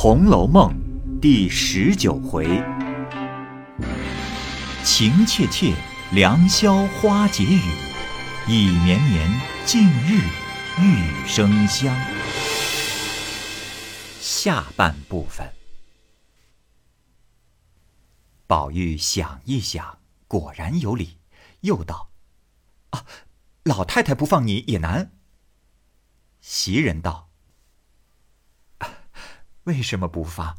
红楼梦》第十九回：情切切，良宵花解语；意绵绵，近日玉生香。下半部分，宝玉想一想，果然有理，又道：“啊，老太太不放你也难。”袭人道。为什么不放？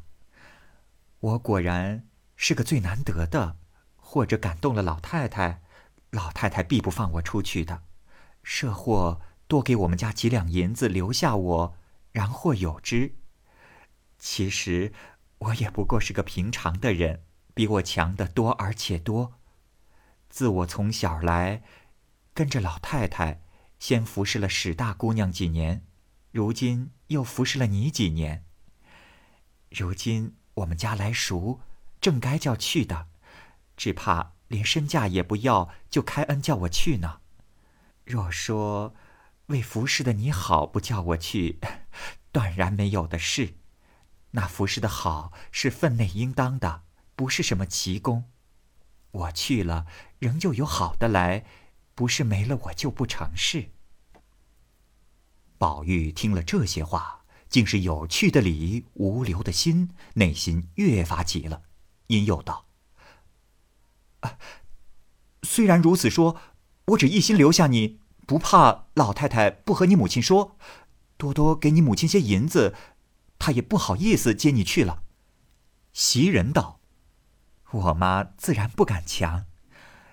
我果然是个最难得的，或者感动了老太太，老太太必不放我出去的。设或多给我们家几两银子留下我，然或有之。其实我也不过是个平常的人，比我强的多而且多。自我从小来，跟着老太太，先服侍了史大姑娘几年，如今又服侍了你几年。如今我们家来熟，正该叫去的，只怕连身价也不要，就开恩叫我去呢。若说为服侍的你好，不叫我去，断然没有的事。那服侍的好是分内应当的，不是什么奇功。我去了，仍旧有好的来，不是没了我就不成事。宝玉听了这些话。竟是有趣的理，无留的心，内心越发急了，因又道：“啊，虽然如此说，我只一心留下你，不怕老太太不和你母亲说，多多给你母亲些银子，她也不好意思接你去了。”袭人道：“我妈自然不敢强，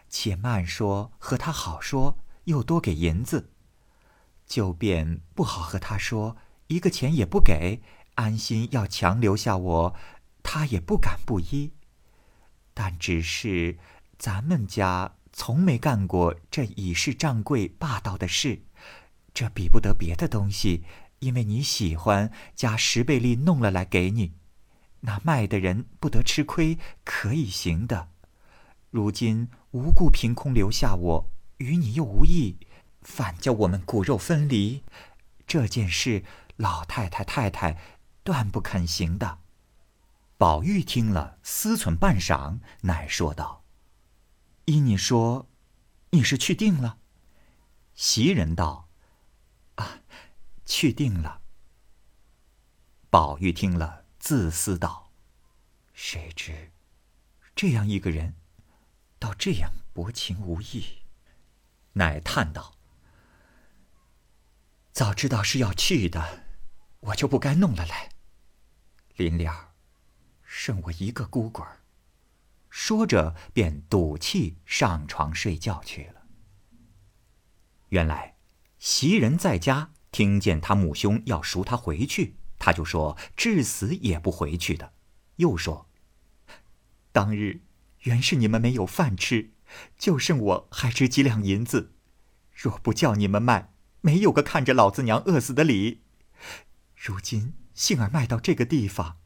且慢说，和她好说，又多给银子，就便不好和她说。”一个钱也不给，安心要强留下我，他也不敢不依。但只是咱们家从没干过这以势仗贵、霸道的事，这比不得别的东西，因为你喜欢，加十倍利弄了来给你，那卖的人不得吃亏，可以行的。如今无故凭空留下我，与你又无异，反叫我们骨肉分离，这件事。老太太、太太断不肯行的。宝玉听了，思忖半晌，乃说道：“依你说，你是去定了？”袭人道：“啊，去定了。”宝玉听了，自思道：“谁知这样一个人，倒这样薄情无义。”乃叹道：“早知道是要去的。”我就不该弄了来。临了，剩我一个孤鬼儿。说着，便赌气上床睡觉去了。原来，袭人在家听见他母兄要赎他回去，他就说至死也不回去的。又说，当日原是你们没有饭吃，就剩我还值几两银子，若不叫你们卖，没有个看着老子娘饿死的理。如今幸而卖到这个地方，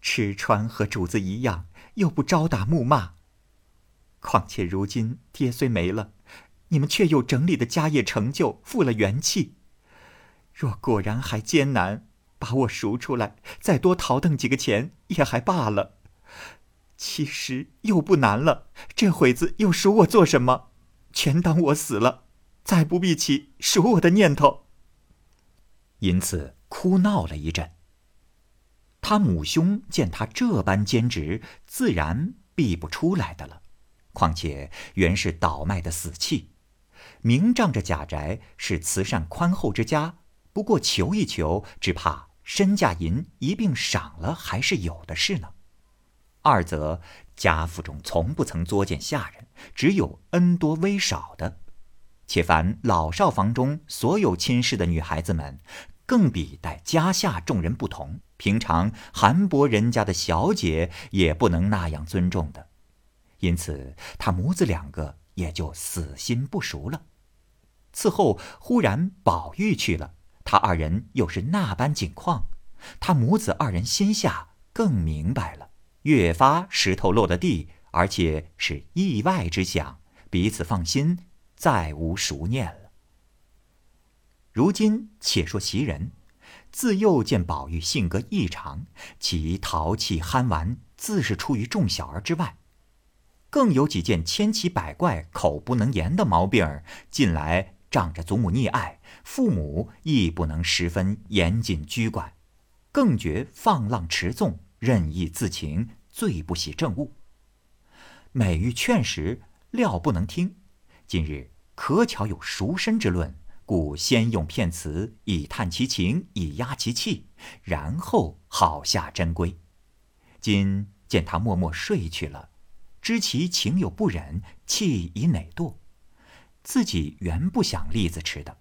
吃穿和主子一样，又不招打木骂。况且如今爹虽没了，你们却又整理的家业成就，复了元气。若果然还艰难，把我赎出来，再多淘腾几个钱也还罢了。其实又不难了，这会子又赎我做什么？全当我死了，再不必起赎我的念头。因此。哭闹了一阵。他母兄见他这般坚持，自然避不出来的了。况且原是倒卖的死气，明仗着贾宅是慈善宽厚之家，不过求一求，只怕身价银一并赏了，还是有的是呢。二则家父中从不曾作践下人，只有恩多威少的。且凡老少房中所有亲事的女孩子们。更比待家下众人不同，平常韩伯人家的小姐也不能那样尊重的，因此他母子两个也就死心不熟了。此后忽然宝玉去了，他二人又是那般景况，他母子二人心下更明白了，越发石头落了地，而且是意外之想，彼此放心，再无熟念了。如今且说袭人，自幼见宝玉性格异常，其淘气憨玩，自是出于众小儿之外。更有几件千奇百怪、口不能言的毛病儿，近来仗着祖母溺爱，父母亦不能十分严谨拘管，更觉放浪持纵、任意自情，最不喜政务。每欲劝时，料不能听。今日可巧有赎身之论。故先用片词以探其情，以压其气，然后好下真规。今见他默默睡去了，知其情有不忍，气已馁惰。自己原不想栗子吃的，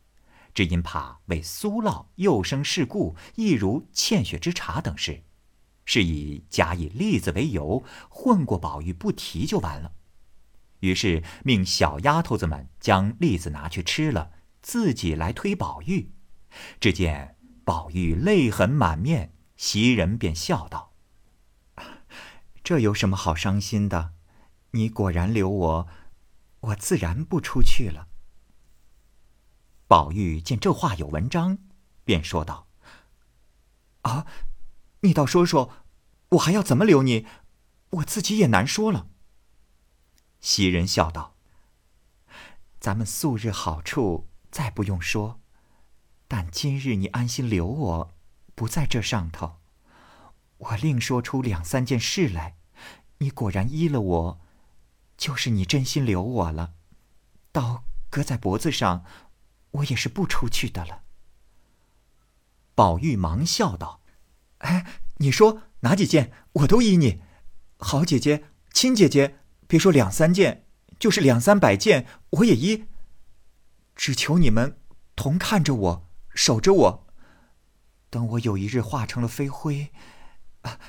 只因怕为苏烙又生事故，亦如欠血之茶等事，是以假以栗子为由，混过宝玉不提就完了。于是命小丫头子们将栗子拿去吃了。自己来推宝玉，只见宝玉泪痕满面，袭人便笑道：“这有什么好伤心的？你果然留我，我自然不出去了。”宝玉见这话有文章，便说道：“啊，你倒说说，我还要怎么留你？我自己也难说了。”袭人笑道：“咱们素日好处。”再不用说，但今日你安心留我，不在这上头，我另说出两三件事来，你果然依了我，就是你真心留我了，刀搁在脖子上，我也是不出去的了。宝玉忙笑道：“哎，你说哪几件，我都依你。好姐姐、亲姐姐，别说两三件，就是两三百件，我也依。”只求你们同看着我，守着我。等我有一日化成了飞灰，啊，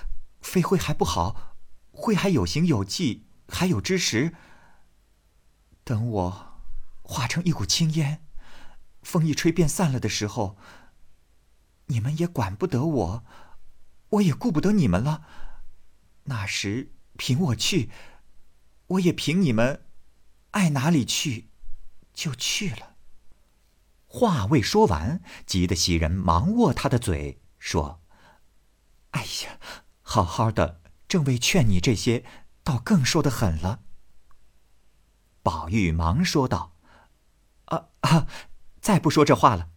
飞灰还不好，灰还有形有迹，还有知识。等我化成一股青烟，风一吹便散了的时候，你们也管不得我，我也顾不得你们了。那时凭我去，我也凭你们，爱哪里去，就去了。话未说完，急得袭人忙握他的嘴说：“哎呀，好好的，正为劝你这些，倒更说的狠了。”宝玉忙说道：“啊啊，再不说这话了。”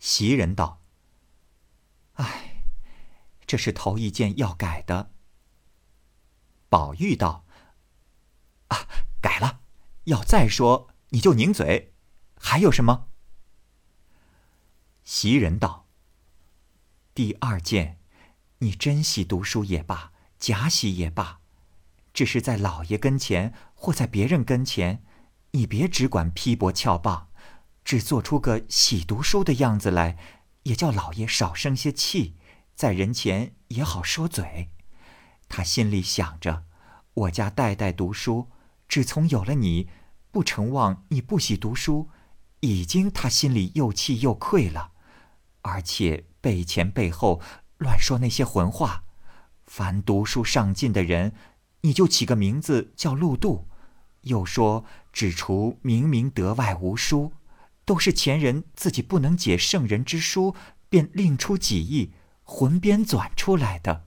袭人道：“哎，这是头一件要改的。”宝玉道：“啊，改了，要再说你就拧嘴。”还有什么？袭人道：“第二件，你真喜读书也罢，假喜也罢，只是在老爷跟前或在别人跟前，你别只管批驳翘棒，只做出个喜读书的样子来，也叫老爷少生些气，在人前也好说嘴。他心里想着，我家代代读书，只从有了你，不成望你不喜读书。”已经，他心里又气又愧了，而且背前背后乱说那些混话。凡读书上进的人，你就起个名字叫陆渡，又说只除明明德外无书，都是前人自己不能解圣人之书，便另出己意，魂编纂出来的。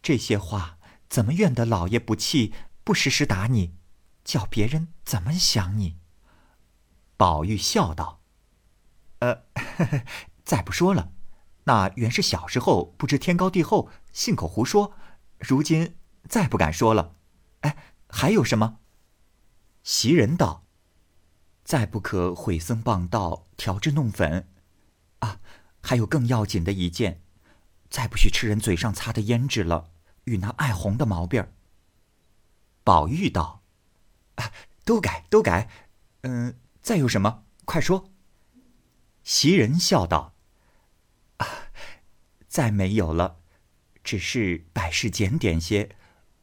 这些话怎么怨得老爷不气，不时时打你，叫别人怎么想你？宝玉笑道：“呃，再不说了，那原是小时候不知天高地厚，信口胡说。如今再不敢说了。哎，还有什么？”袭人道：“再不可毁僧谤道，调脂弄粉。啊，还有更要紧的一件，再不许吃人嘴上擦的胭脂了，与那爱红的毛病。”宝玉道：“啊，都改，都改。嗯。”再有什么？快说。袭人笑道：“啊，再没有了，只是百事检点些，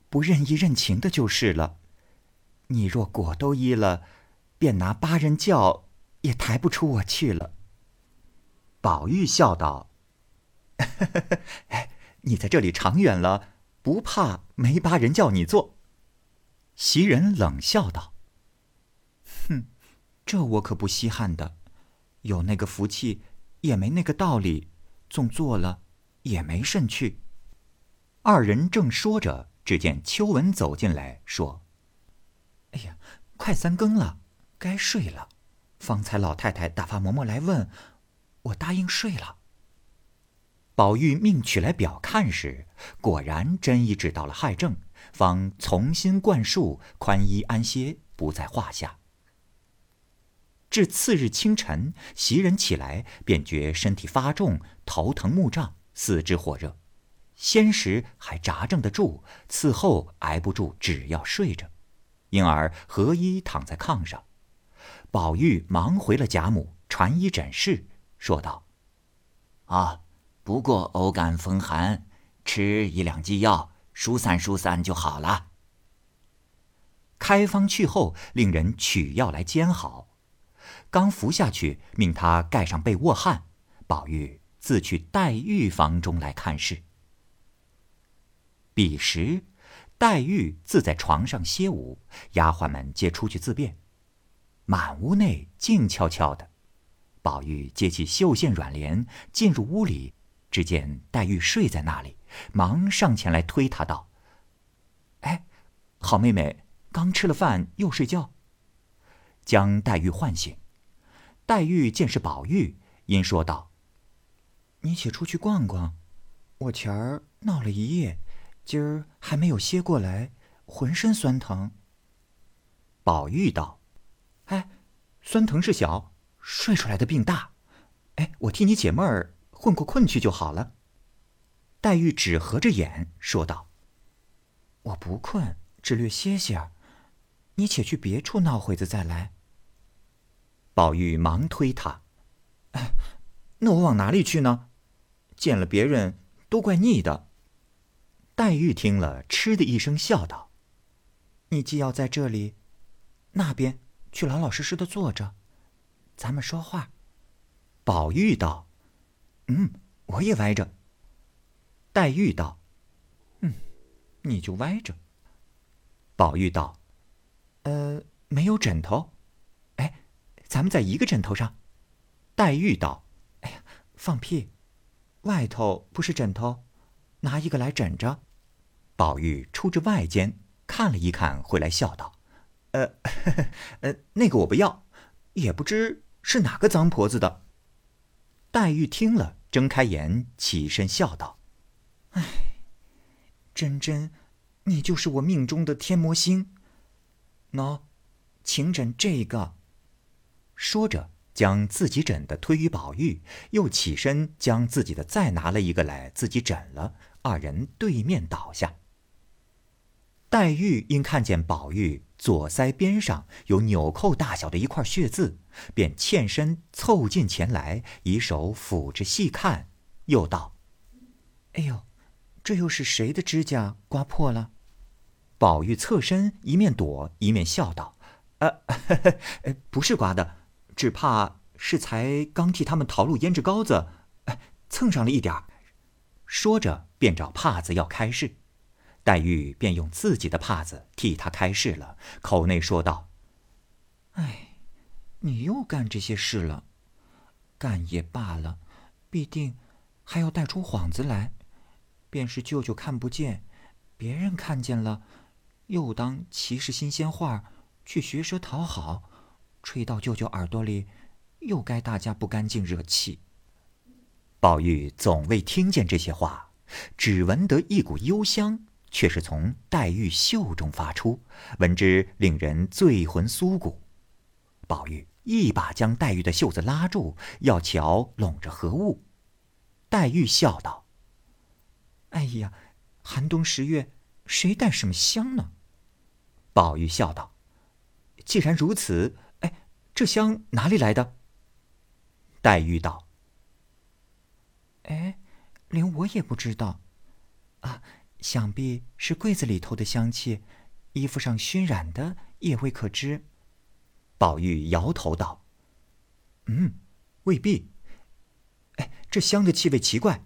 不认意认情的就是了。你若果都依了，便拿八人轿也抬不出我去了。”宝玉笑道：“哎，你在这里长远了，不怕没八人叫你坐。”袭人冷笑道：“哼。”这我可不稀罕的，有那个福气，也没那个道理，纵做了也没甚趣。二人正说着，只见秋文走进来，说：“哎呀，快三更了，该睡了。方才老太太打发嬷嬷来问，我答应睡了。”宝玉命取来表看时，果然真医治到了害症，方从新灌输，宽衣安歇，不在话下。至次日清晨，袭人起来，便觉身体发重，头疼目胀，四肢火热。先时还扎正得住，此后挨不住，只要睡着，因而合衣躺在炕上。宝玉忙回了贾母，传医诊室，说道：“啊。”不过偶感风寒，吃一两剂药疏散疏散就好了。开方去后，令人取药来煎好，刚服下去，命他盖上被卧汗。宝玉自去黛玉房中来看事。彼时，黛玉自在床上歇午，丫鬟们皆出去自便，满屋内静悄悄的。宝玉接起绣线软帘，进入屋里。只见黛玉睡在那里，忙上前来推她道：“哎，好妹妹，刚吃了饭又睡觉。”将黛玉唤醒。黛玉见是宝玉，因说道：“你且出去逛逛，我前儿闹了一夜，今儿还没有歇过来，浑身酸疼。”宝玉道：“哎，酸疼是小，睡出来的病大。哎，我替你解闷儿。”混过困去就好了。黛玉只合着眼说道：“我不困，只略歇歇儿。你且去别处闹会子再来。”宝玉忙推他：“哎，那我往哪里去呢？见了别人都怪腻的。”黛玉听了，嗤的一声笑道：“你既要在这里，那边去老老实实的坐着，咱们说话。”宝玉道。嗯，我也歪着。黛玉道：“嗯，你就歪着。”宝玉道：“呃，没有枕头。咱们在一个枕头上。”黛玉道：“哎呀，放屁！外头不是枕头，拿一个来枕着。”宝玉出至外间看了一看，回来笑道：“呃，呃，那个我不要，也不知是哪个脏婆子的。”黛玉听了，睁开眼，起身笑道：“哎，真真，你就是我命中的天魔星。喏，请枕这个。”说着，将自己枕的推于宝玉，又起身将自己的再拿了一个来，自己枕了。二人对面倒下。黛玉因看见宝玉左腮边上有纽扣大小的一块血渍，便欠身凑近前来，以手抚着细看，又道：“哎呦，这又是谁的指甲刮破了？”宝玉侧身一面躲一面笑道：“呃，不是刮的，只怕是才刚替他们淘露胭脂膏子，哎蹭上了一点儿。”说着便找帕子要开市。黛玉便用自己的帕子替他开示了，口内说道：“哎，你又干这些事了，干也罢了，必定还要带出幌子来。便是舅舅看不见，别人看见了，又当其是新鲜话去学舌讨好，吹到舅舅耳朵里，又该大家不干净惹气。”宝玉总未听见这些话，只闻得一股幽香。却是从黛玉袖中发出，闻之令人醉魂酥骨。宝玉一把将黛玉的袖子拉住，要瞧拢着何物。黛玉笑道：“哎呀，寒冬十月，谁带什么香呢？”宝玉笑道：“既然如此，这香哪里来的？”黛玉道：“哎，连我也不知道，啊。”想必是柜子里头的香气，衣服上熏染的也未可知。宝玉摇头道：“嗯，未必。哎，这香的气味奇怪，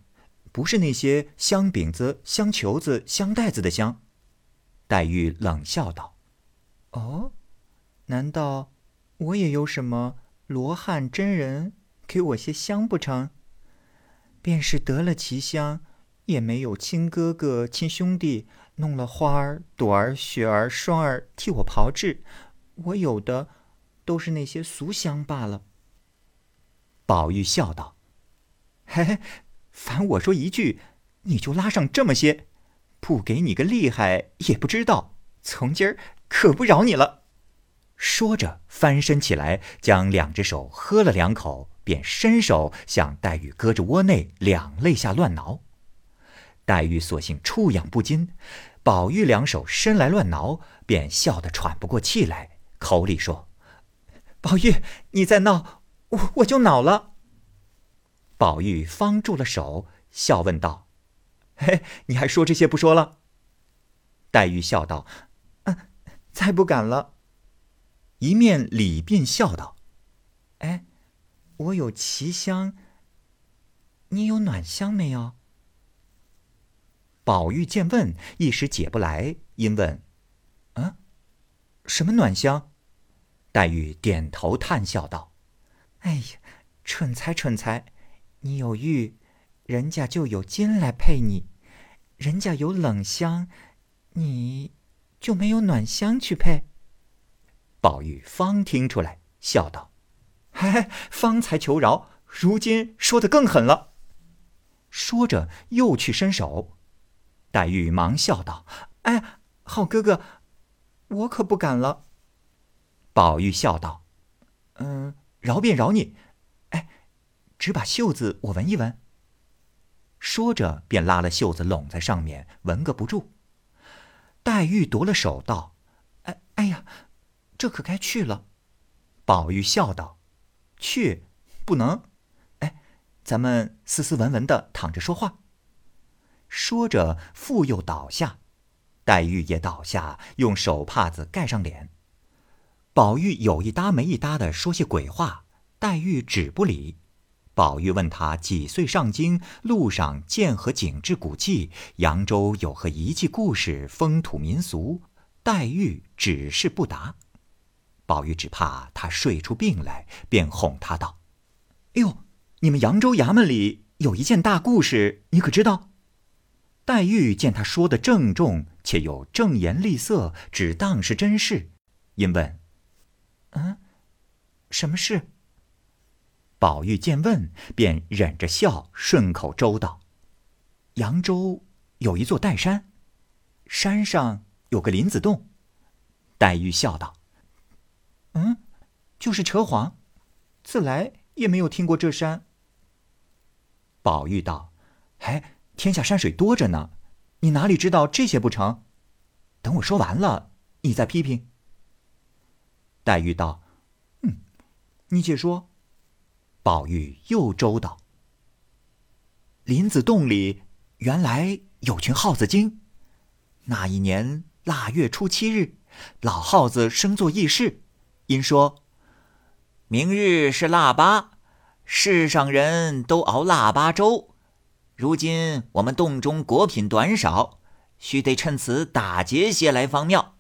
不是那些香饼子、香球子、香袋子的香。”黛玉冷笑道：“哦，难道我也有什么罗汉真人给我些香不成？便是得了奇香，也没有亲哥哥、亲兄弟弄了花儿、朵儿、雪儿、霜儿替我炮制，我有的都是那些俗香罢了。”宝玉笑道：“嘿嘿，凡我说一句，你就拉上这么些，不给你个厉害也不知道。从今儿可不饶你了。”说着，翻身起来，将两只手喝了两口，便伸手向黛玉胳肢窝内两肋下乱挠。黛玉索性触痒不禁，宝玉两手伸来乱挠，便笑得喘不过气来，口里说：“宝玉，你再闹，我我就恼了。”宝玉方住了手，笑问道：“嘿，你还说这些不说了？”黛玉笑道：“嗯，再不敢了。”一面礼便笑道：“哎，我有奇香，你有暖香没有？”宝玉见问，一时解不来，因问：“嗯，什么暖香？”黛玉点头叹笑道：“哎呀，蠢才蠢才！你有玉，人家就有金来配你；人家有冷香，你就没有暖香去配。”宝玉方听出来，笑道：“嘿，方才求饶，如今说的更狠了。”说着又去伸手，黛玉忙笑道：“哎，好哥哥，我可不敢了。”宝玉笑道：“嗯，饶便饶你。哎，只把袖子我闻一闻。”说着便拉了袖子拢在上面，闻个不住。黛玉夺了手道：“哎，哎呀！”这可该去了，宝玉笑道：“去，不能。哎，咱们斯斯文文的躺着说话。”说着，复又倒下，黛玉也倒下，用手帕子盖上脸。宝玉有一搭没一搭的说些鬼话，黛玉只不理。宝玉问他几岁上京，路上见何景致古迹，扬州有何遗迹故事，风土民俗，黛玉只是不答。宝玉只怕他睡出病来，便哄他道：“哎呦，你们扬州衙门里有一件大故事，你可知道？”黛玉见他说的郑重，且又正言厉色，只当是真事，因问：“嗯，什么事？”宝玉见问，便忍着笑，顺口周道：“扬州有一座岱山，山上有个林子洞。”黛玉笑道。嗯，就是扯谎，自来也没有听过这山。宝玉道：“哎，天下山水多着呢，你哪里知道这些不成？等我说完了，你再批评。”黛玉道：“嗯，你且说。”宝玉又周道：“林子洞里原来有群耗子精，那一年腊月初七日，老耗子生作议事。”因说：“明日是腊八，世上人都熬腊八粥。如今我们洞中果品短少，须得趁此打劫些来方妙。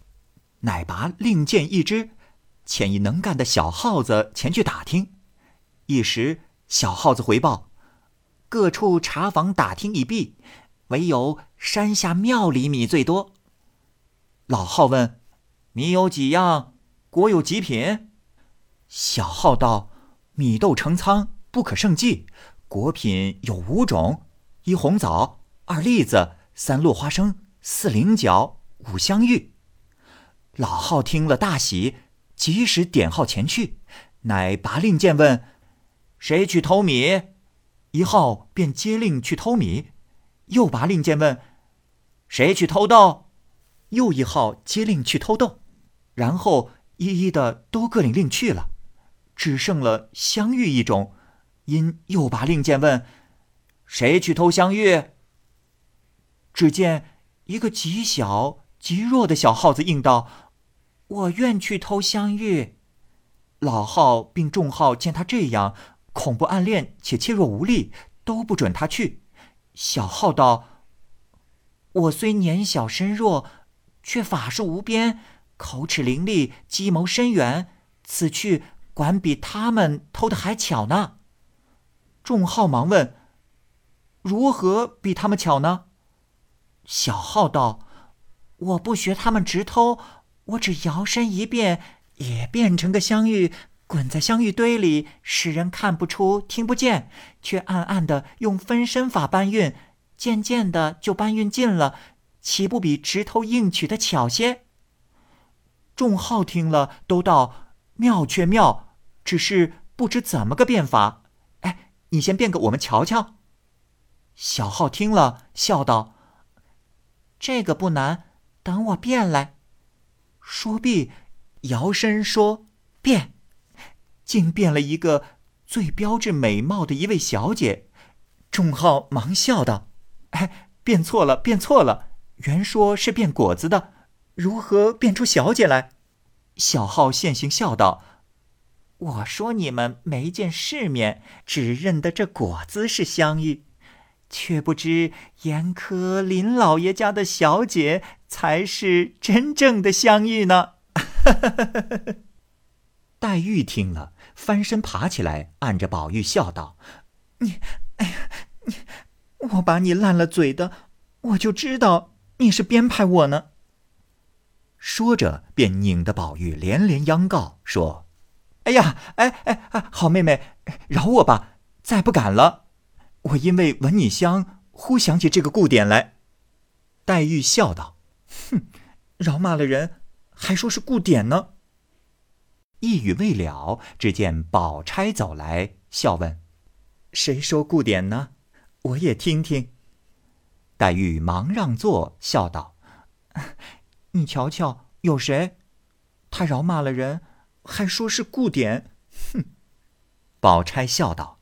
乃拔令箭一支，遣一能干的小耗子前去打听。一时小耗子回报，各处茶房打听已毕，唯有山下庙里米最多。老耗问：米有几样？”果有极品，小号道：“米豆成仓，不可胜计。果品有五种：一红枣，二栗子，三落花生，四菱角，五香芋。”老号听了大喜，及时点号前去，乃拔令箭问：“谁去偷米？”一号便接令去偷米，又拔令箭问：“谁去偷豆？”又一号接令去偷豆，然后。一一的都各领令去了，只剩了香玉一种，因又把令箭问：“谁去偷香玉？”只见一个极小极弱的小耗子应道：“我愿去偷香玉。”老耗并众号见他这样，恐怖暗恋且怯弱无力，都不准他去。小耗道：“我虽年小身弱，却法术无边。”口齿伶俐，计谋深远，此去管比他们偷的还巧呢。众号忙问：“如何比他们巧呢？”小号道：“我不学他们直偷，我只摇身一变，也变成个香玉，滚在香玉堆里，使人看不出、听不见，却暗暗的用分身法搬运，渐渐的就搬运尽了，岂不比直偷硬取的巧些？”众号听了，都道：“妙却妙，只是不知怎么个变法。哎，你先变个，我们瞧瞧。”小号听了，笑道：“这个不难，等我变来。”说毕，摇身说：“变！”竟变了一个最标致美貌的一位小姐。众号忙笑道：“哎，变错了，变错了！原说是变果子的。”如何变出小姐来？小号现行笑道：“我说你们没见世面，只认得这果子是香玉，却不知严苛林老爷家的小姐才是真正的香玉呢。”黛玉听了，翻身爬起来，按着宝玉笑道：“你，哎呀，你，我把你烂了嘴的，我就知道你是编排我呢。”说着，便拧得宝玉连连央告说：“哎呀，哎哎哎，好妹妹，饶我吧，再不敢了。我因为闻你香，忽想起这个故典来。”黛玉笑道：“哼，饶骂了人，还说是故典呢。”一语未了，只见宝钗走来，笑问：“谁说故典呢？我也听听。”黛玉忙让座，笑道。你瞧瞧，有谁？他饶骂了人，还说是故典。哼！宝钗笑道：“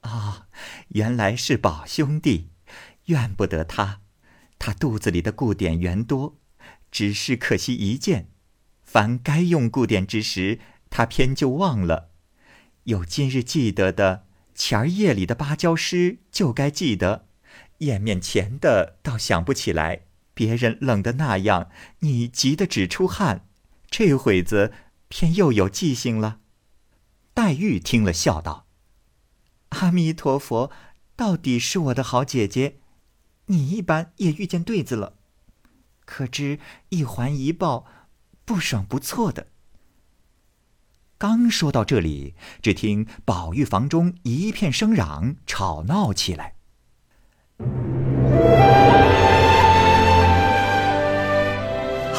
啊，原来是宝兄弟，怨不得他。他肚子里的故典原多，只是可惜一件。凡该用故典之时，他偏就忘了。有今日记得的，前儿夜里的芭蕉诗就该记得，眼面前的倒想不起来。”别人冷的那样，你急得只出汗，这会子偏又有记性了。黛玉听了，笑道：“阿弥陀佛，到底是我的好姐姐，你一般也遇见对子了，可知一环一抱，不爽不错的。”刚说到这里，只听宝玉房中一片声嚷，吵闹起来。